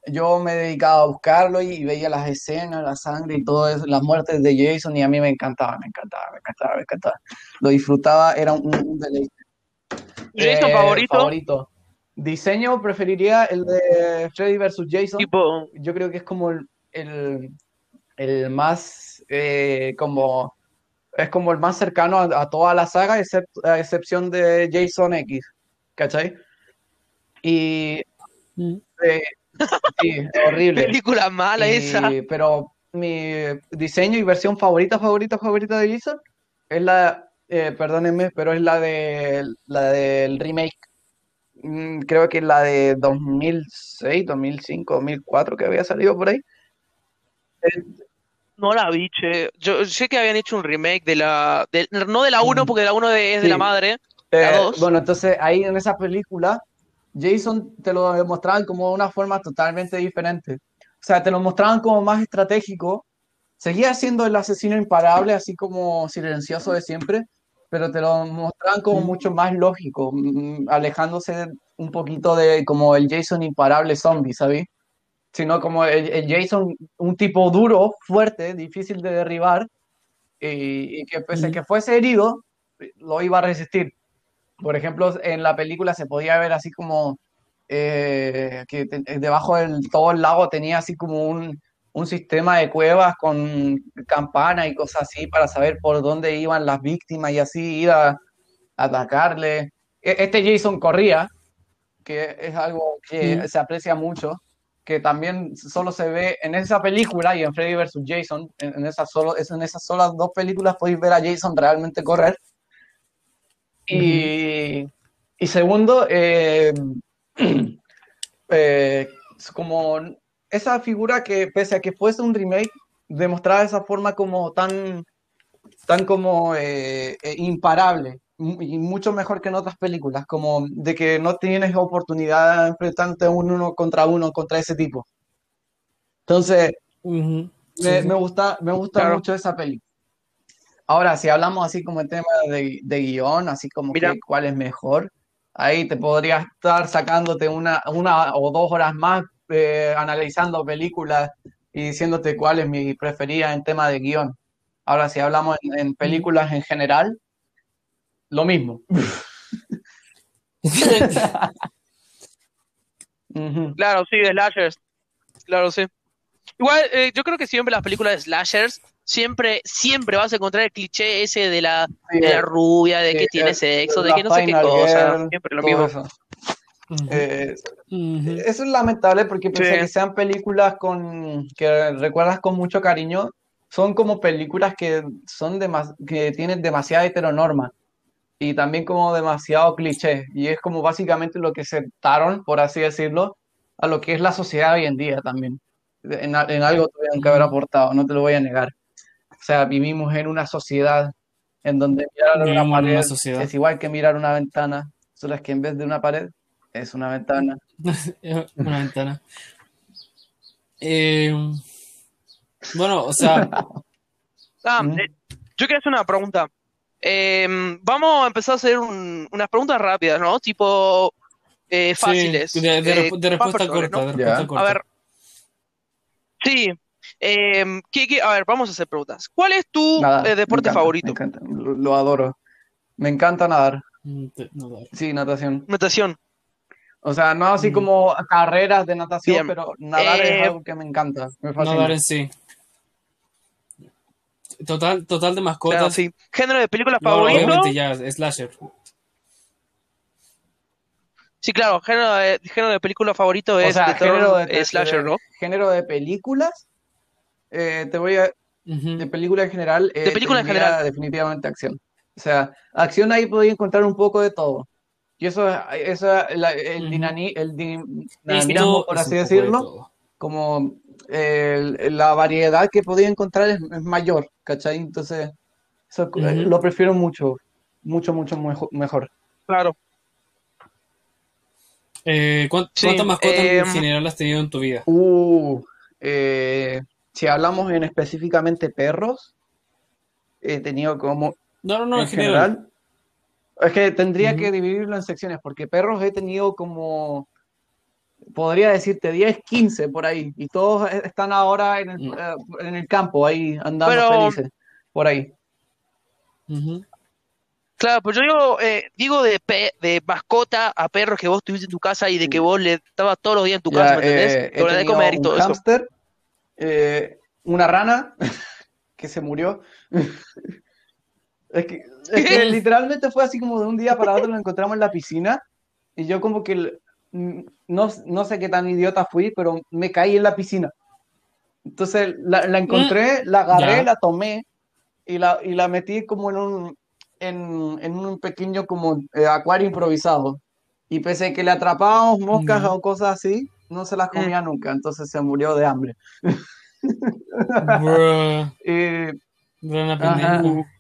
yo me dedicaba a buscarlo y, veía las escenas, la sangre y todo eso, las muertes de Jason, y a mí me encantaba, me encantaba, me encantaba, me encantaba. Lo disfrutaba, era un, deleite. ¿Jason eh, favorito? favorito? Diseño, preferiría el de Freddy vs. Jason. Yo creo que es como el, el, más eh, como es como el más cercano a, toda la saga, a excepción de Jason X, ¿cachai? Y... Mm. Eh, sí, horrible. Película mala esa. Pero mi diseño y versión favorita, favorita, favorita de Jason es la, eh, perdónenme, pero es la de la del remake. Mm, creo que es la de 2006, 2005, 2004 que había salido por ahí. No la vi, che. Yo sé que habían hecho un remake de la. no de la 1, mm. porque la 1 es de la madre. la 2. Eh, bueno, entonces ahí en esa película, Jason te lo mostraban como de una forma totalmente diferente. O sea, te lo mostraban como más estratégico. Seguía siendo el asesino imparable, así como silencioso de siempre, pero te lo mostraban como mm. mucho más lógico, mm, alejándose un poquito de como el Jason imparable zombie, ¿sabes? Sino como el, Jason, un tipo duro, fuerte, difícil de derribar, y, que pese a que fuese herido, lo iba a resistir. Por ejemplo, en la película se podía ver así como eh, que debajo de todo el lago tenía así como un, un sistema de cuevas con campana y cosas así para saber por dónde iban las víctimas y así ir a, atacarle. E, este Jason corría, que es algo que se aprecia mucho, que también solo se ve en esa película y en Freddy vs. Jason, en, esas solo, en esas solas dos películas podéis ver a Jason realmente correr. Y, y segundo, eh, eh, como esa figura que pese a que fuese un remake, demostraba esa forma como tan, tan como eh, imparable y mucho mejor que en otras películas, como de que no tienes oportunidad de enfrentarte uno contra uno contra ese tipo. Entonces, me, gusta, me gusta mucho esa película. Ahora, si hablamos así como el tema de, de guion, así como que cuál es mejor, ahí te podría estar sacándote una, una o dos horas más eh, analizando películas y diciéndote cuál es mi preferida en tema de guion. Ahora, si hablamos en, películas en general, lo mismo. Claro, sí, de slashers. Claro, sí. Igual, eh, yo creo que siempre las películas de slashers, siempre, siempre vas a encontrar el cliché ese de la, rubia, de que tiene sexo, de que no sé qué cosa. siempre lo mismo. Eh, eso es lamentable porque pese que sean películas con que recuerdas con mucho cariño, son como películas que son que tienen demasiada heteronorma y también como demasiado cliché y es como básicamente lo que sentaron, por así decirlo, a lo que es la sociedad hoy en día también. En, algo tuvieron que haber aportado, no te lo voy a negar. O sea, vivimos en una sociedad en donde mirar una pared es igual que mirar una ventana, solo es que en vez de una pared es una ventana. una ventana. Eh, bueno, o sea. Ah, eh, yo quería hacer una pregunta. Em, vamos a empezar a hacer unas preguntas rápidas, ¿no? Tipo eh, fáciles. de, respuesta corta, A ver. Sí. Em, a ver, vamos a hacer preguntas. ¿Cuál es tu deporte favorito? lo, adoro. Me encanta nadar. Sí, natación. Natación. O sea, no así mm. como carreras de natación, pero nadar es eh, algo que me encanta. nadar en sí. Total, total de mascotas. sí. ¿Género de película favorito? obviamente ya, slasher. Sí, claro, género de, género de película favorito es de género de, slasher, ¿no? Género de películas, eh, te voy a... De película en general. de película en general. Definitivamente acción. O sea, acción ahí podéis encontrar un poco de todo. Y eso, eso el, dinamismo, por así decirlo, como la variedad que podía encontrar es, mayor, ¿cachai? Entonces, eso, eh, lo prefiero mucho, mucho, mucho mejor. Claro. Eh, ¿Cuántas mascotas en em, general has tenido en tu vida? Uh, eh, si hablamos en específicamente perros, he tenido como... No, no, no, en, general es que tendría que dividirlo en secciones, porque perros he tenido como, podría decirte, 10, 15 por ahí, y todos e, están ahora en el, mm. eh, en el campo, ahí andando felices, por ahí. Claro, pues yo digo, eh, digo de, de mascota a perros que vos tuviste en tu casa y de que vos le estabas todos los días en tu casa, ¿me entendés? Eh, de comer y todo un hámster, eh, una rana que se murió. Es que, literalmente fue así como de un día para otro lo encontramos en la piscina y yo como que no, no sé qué tan idiota fui, pero me caí en la piscina. Entonces la, la encontré, mm. la agarré, la tomé y la, y la metí como en un, en, en un pequeño como eh, acuario improvisado. Y pese a que le atrapábamos moscas o cosas así, no se las mm. comía nunca, entonces se murió de hambre. y,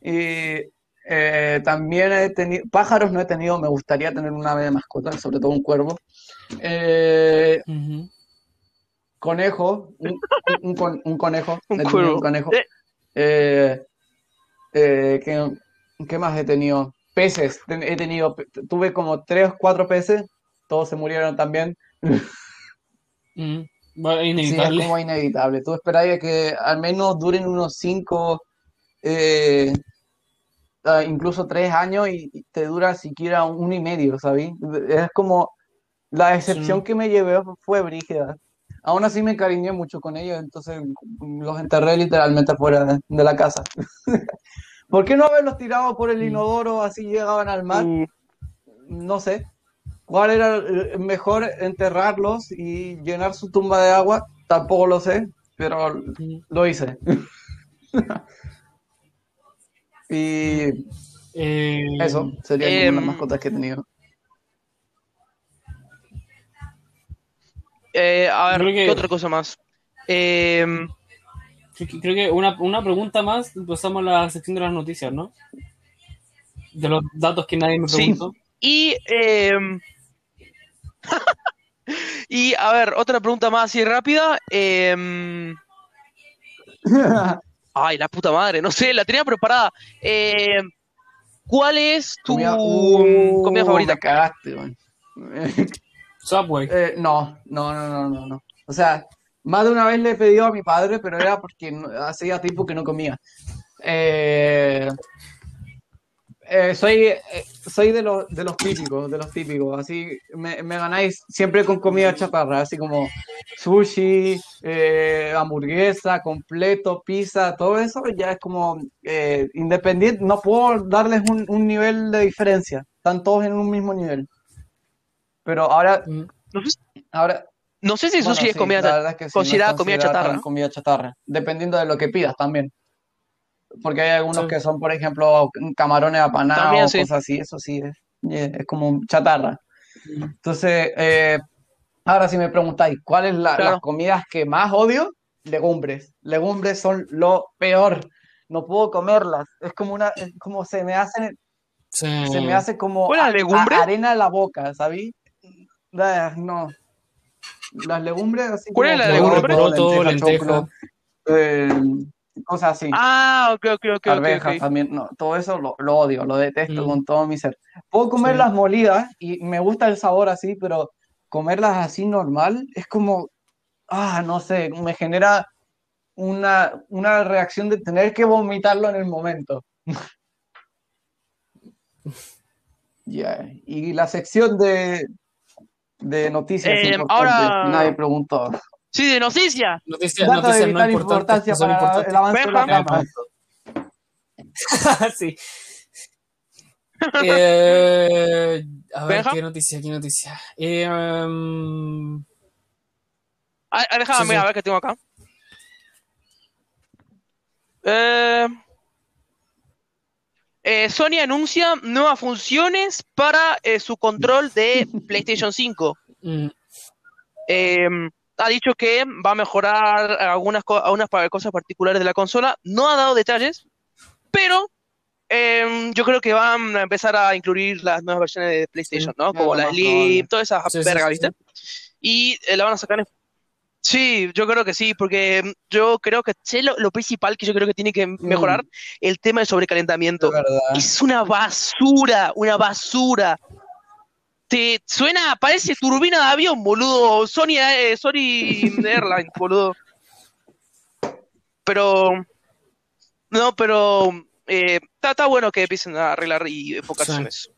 y eh, también he tenido, pájaros no he tenido, me gustaría tener una ave de mascota, sobre todo un cuervo. Eh, conejo, un, conejo, un, conejo. Eh, ¿qué, más he tenido? Peces, he tenido, tuve como tres o cuatro peces, todos se murieron también. Mm, inevitable. Sí, es como inevitable. Tú esperáis que al menos duren unos cinco, ah, incluso tres años y te dura siquiera uno y medio, ¿sabes? Es como la excepción que me llevé fue Brígida. Aún así me encariñé mucho con ellos, entonces los enterré literalmente fuera de, la casa. ¿Por qué no haberlos tirado por el inodoro así llegaban al mar? Mm. No sé. ¿Cuál era mejor enterrarlos y llenar su tumba de agua? Tampoco lo sé, pero lo hice. y eh, eso sería una de las em, mascotas que he tenido. Eh, a ver, ¿qué otra cosa más? Eh, creo que una, una, pregunta más, empezamos la sección de las noticias, ¿no? De los datos que nadie me preguntó. Y, eh, y, a ver, otra pregunta más así rápida. Ay, la puta madre, no sé, la tenía preparada. Eh, ¿Cuál es tu comida, uh, favorita? cagaste, Subway. Eh, no, no, no, no, no, O sea, más de una vez le he pedido a mi padre, pero era porque hacía tiempo que no comía. Eh, eh, soy soy de, los, de los típicos, de los típicos. Así me, me ganáis siempre con comida chatarra, así como sushi, hamburguesa, completo, pizza, todo eso ya es como independiente. No puedo darles un, un nivel de diferencia. Están todos en un mismo nivel. Pero ahora. Mm. No sé, ahora, no sé si eso sí es comida, considerada comida chatarra. Comida chatarra, dependiendo de lo que pidas también. Porque hay algunos que son, por ejemplo, camarones apanados, cosas así, eso sí es, es como chatarra. Entonces, eh, ahora si me preguntáis, ¿cuáles son las comidas que más odio? Legumbres. Legumbres son lo peor. No puedo comerlas. Es como una, es como se me hacen, se me hace como arena en la boca, ¿sabí? no. Las legumbres así ¿Cuál es la legumbre? eh, cosas así. Ah, ok, ok, ok. Arvejas también, no, todo eso lo, odio, lo detesto mm. con todo mi ser. Puedo comerlas molidas y me gusta el sabor así, pero comerlas así normal es como, ah, no sé, me genera una, una reacción de tener que vomitarlo en el momento. Ya, y la sección de, de noticias eh, ahora... nadie preguntó. Sí, de noticias. Noticias, noticias no importancia para el avance de la sí. Eh, a ver, ¿qué noticia? ¿Qué noticia? Eh, um... ah, déjame sí, a ver qué tengo acá. Eh... Eh, Sony anuncia nuevas funciones para eh, su control de PlayStation 5. Mm. Em, ha dicho que va a mejorar algunas, algunas cosas particulares de la consola. No ha dado detalles, pero em, yo creo que van a empezar a incluir las nuevas versiones de PlayStation, ¿no? Como la Slim, todas esas vergas, ¿viste? Y eh, la van a sacar en Sí, yo creo que sí, porque mm, yo creo que lo, principal que yo creo que tiene que mejorar, mm. el tema del sobrecalentamiento. Es, una basura, una basura. Te suena, parece turbina de avión, boludo. Sony, eh, Sony Airlines, boludo. Pero, no, pero está eh, bueno que empiecen a arreglar y enfocarse en eso.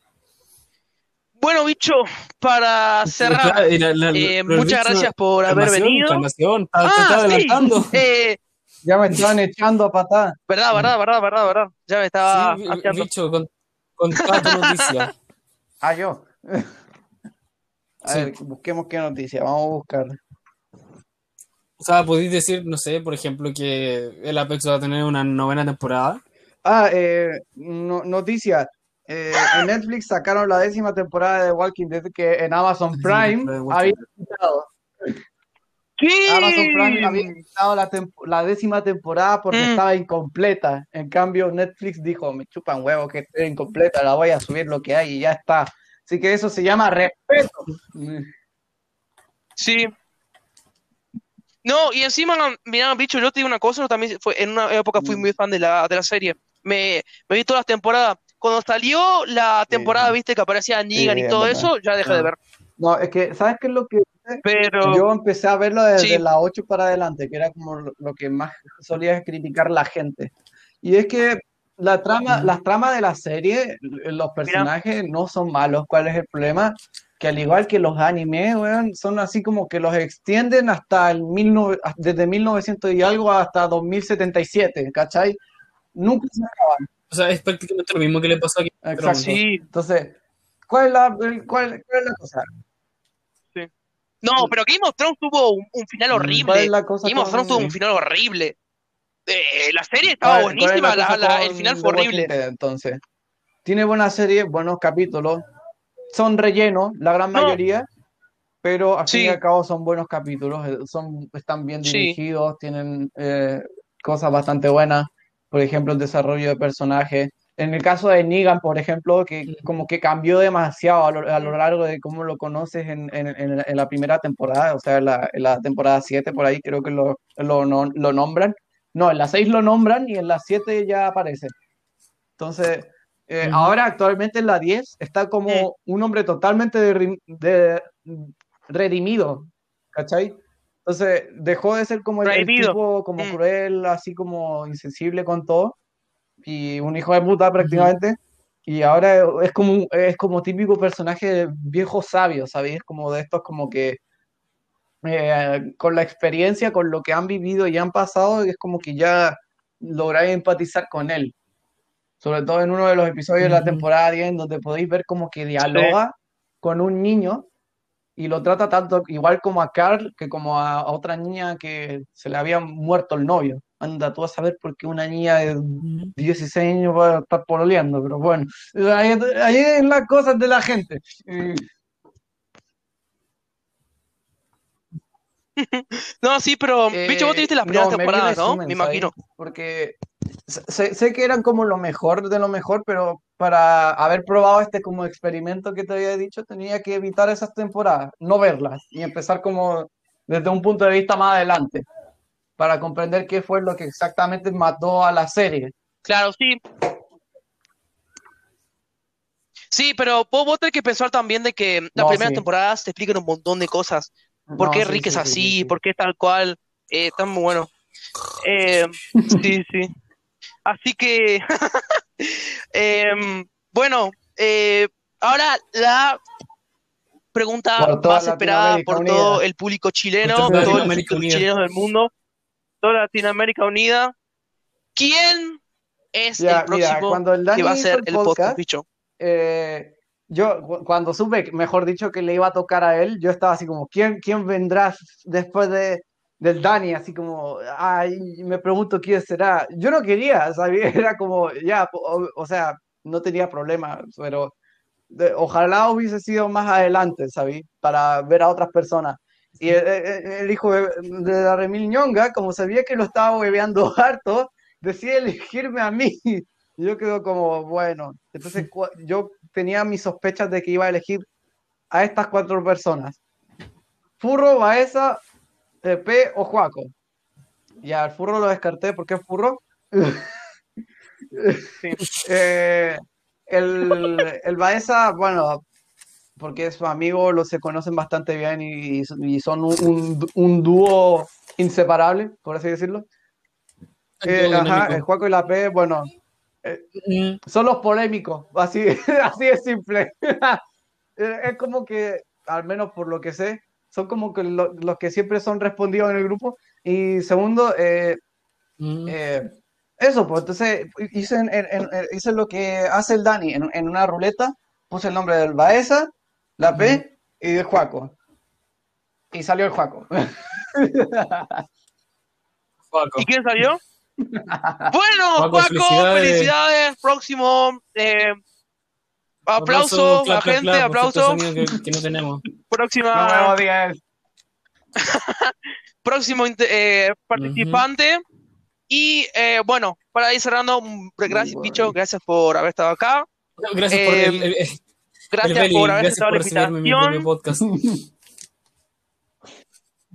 Bueno, bicho, para cerrar, eh, muchas gracias por haber venido. ah, sí, eh, ya me estaban echando a patada. Verdad, verdad, verdad, verdad, verdad. Ya me estaba. Sí, bicho, con, con toda tu noticia. ah, yo. A ver, busquemos qué noticia, vamos a buscar. O sea, podéis decir, no sé, por ejemplo, que el Apex va a tener una novena temporada. Ah, eh, no, noticia. Eh, en Netflix sacaron la décima temporada de Walking Dead que en Amazon Prime había quitado. Amazon Prime había quitado la, décima temporada porque mm. estaba incompleta. En cambio, Netflix dijo: Me chupan huevo que esté incompleta, la voy a subir lo que hay y ya está. Así que eso se llama respeto. Sí. No, y encima, mira, bicho, yo te digo una cosa, también fue, en una época fui mm. muy fan de la, de la serie. Me, me vi todas las temporadas cuando salió la temporada, viste, que aparecía Negan y todo eso, ya dejé de ver. No, es que, ¿sabes qué es lo que pero... Yo empecé a verlo desde la 8 para adelante, que era como lo, que más solía criticar la gente. Y es que la trama, las tramas de la serie, los personajes no son malos. ¿Cuál es el problema? Que al igual que los animes, son así como que los extienden hasta el mil desde 1900 y algo hasta 2077, ¿cachai? Nunca se acaban. O sea, es prácticamente lo mismo que le pasó aquí. Exacto. Sí. Entonces, ¿cuál es la, cuál es la cosa? No, pero Game of Thrones tuvo un, final mm, horrible. Game of Thrones tuvo un final horrible. Eh, la serie estaba buenísima, el final fue horrible. entonces, tiene buena serie, buenos capítulos. Son rellenos, la gran mayoría, pero al fin y al cabo son buenos capítulos. Eh, son, están bien dirigidos, tienen eh, cosas bastante buenas. Por ejemplo, el desarrollo de personajes en el caso de Negan, por ejemplo, que como que cambió demasiado a lo, largo de cómo lo conoces en, la primera temporada, o sea, en la, temporada 7 por ahí creo que lo, nombran. No, en la 6 lo nombran y en la 7 ya aparece. Entonces, eh, ahora actualmente en la 10 está como un hombre totalmente de, redimido, ¿cachai? Entonces, dejó de ser como el, tipo como mm. cruel, así como insensible con todo y un hijo de puta prácticamente. Y ahora es como, es como típico personaje viejo sabio, ¿sabéis? Como de estos como que eh, con la experiencia, con lo que han vivido y han pasado, es como que ya lográis empatizar con él. Sobre todo en uno de los episodios de la temporada 10, donde podéis ver como que dialoga con un niño y lo trata tanto igual como a Carl que como a, otra niña que se le había muerto el novio. Anda tú a saber por qué una niña de 16 años va a estar pololeando, pero bueno, ahí, ahí es las cosas de la gente. No, sí, pero, bicho, vos tuviste las primeras no, temporadas, ¿no? Me imagino. Porque sé, sé, que eran como lo mejor de lo mejor, pero para haber probado este como experimento que te había dicho, tenía que evitar esas temporadas, no verlas y empezar como desde un punto de vista más adelante, para comprender qué fue lo que exactamente mató a la serie. Claro, sí. Sí, pero vos, tenés que pensar también de que las primeras temporadas te explican un montón de cosas. ¿Por qué Rick es así? ¿Por qué tal cual? Eh, está muy bueno. Eh, sí, sí. Así que, em, bueno, eh, ahora la pregunta más esperada por todo el público chileno, todos los chilenos del mundo, toda Latinoamérica unida. ¿Quién es el próximo que va a ser el podcast, bicho? Eh, yo cuando supe, mejor dicho, que le iba a tocar a él, yo estaba así como, ¿quién, quién vendrá después de, del Dani, así como, ay, me pregunto quién será. Yo no quería, ¿sabía? Era como, ya, o, sea, no tenía problema, pero ojalá hubiese sido más adelante, ¿sabí? Para ver a otras personas. Y el, hijo de, la Remil Ñonga, como sabía que lo estaba bebeando harto, decía elegirme a mí. Y yo quedo como, bueno, entonces yo tenía mis sospechas de que iba a elegir a estas cuatro personas. Furro, Baeza, P o Juaco. Y al furro lo descarté porque es furro. Eh, el, el Baeza, bueno, porque es su amigo, lo se conocen bastante bien y, son un, dúo inseparable, por así decirlo. Eh, el Juaco y la P, bueno, eh, mm. son los polémicos, así, así de simple. es como que, al menos por lo que sé, son como que los que siempre son respondidos en el grupo. Y segundo, eh, mm. eh, eso, pues entonces hice, hice, lo que hace el Dani en, una ruleta, puse el nombre del Baeza, la P y de Juaco. Y salió el Juaco. ¿Y quién salió? Bueno, Juaco, felicidades. Próximo. Eh, aplauso, la gente, aplauso. Que, no tenemos. Próxima. Próximo eh, participante. Y eh, bueno, para ir cerrando, gracias, Picho, gracias por haber estado acá. Gracias por el, eh, Gracias por haber estado en la invitación. podcast.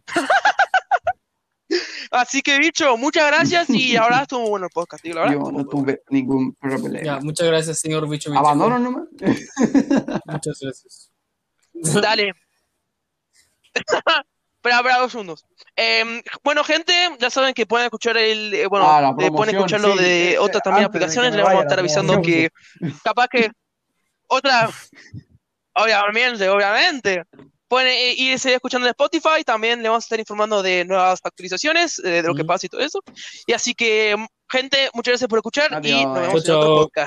Así que, bicho, muchas gracias y ahora estuvo bueno el podcast, tío, la Yo no tuve ningún problema. Ya, muchas gracias, señor bicho. Abandono nomás. muchas gracias. Dale. Espera, espera dos segundos. Eh, bueno, gente, ya saben que pueden escuchar el. Eh, bueno, ah, eh, pueden escucharlo sí, de eh, otras también aplicaciones. Les vamos a estar avisando que. Capaz que. Otra. Obviamente, obviamente. Pueden irse escuchando en Spotify. También le vamos a estar informando de nuevas actualizaciones, de lo que pasa y todo eso. Y así que, gente, muchas gracias por escuchar y nos vemos en otro podcast.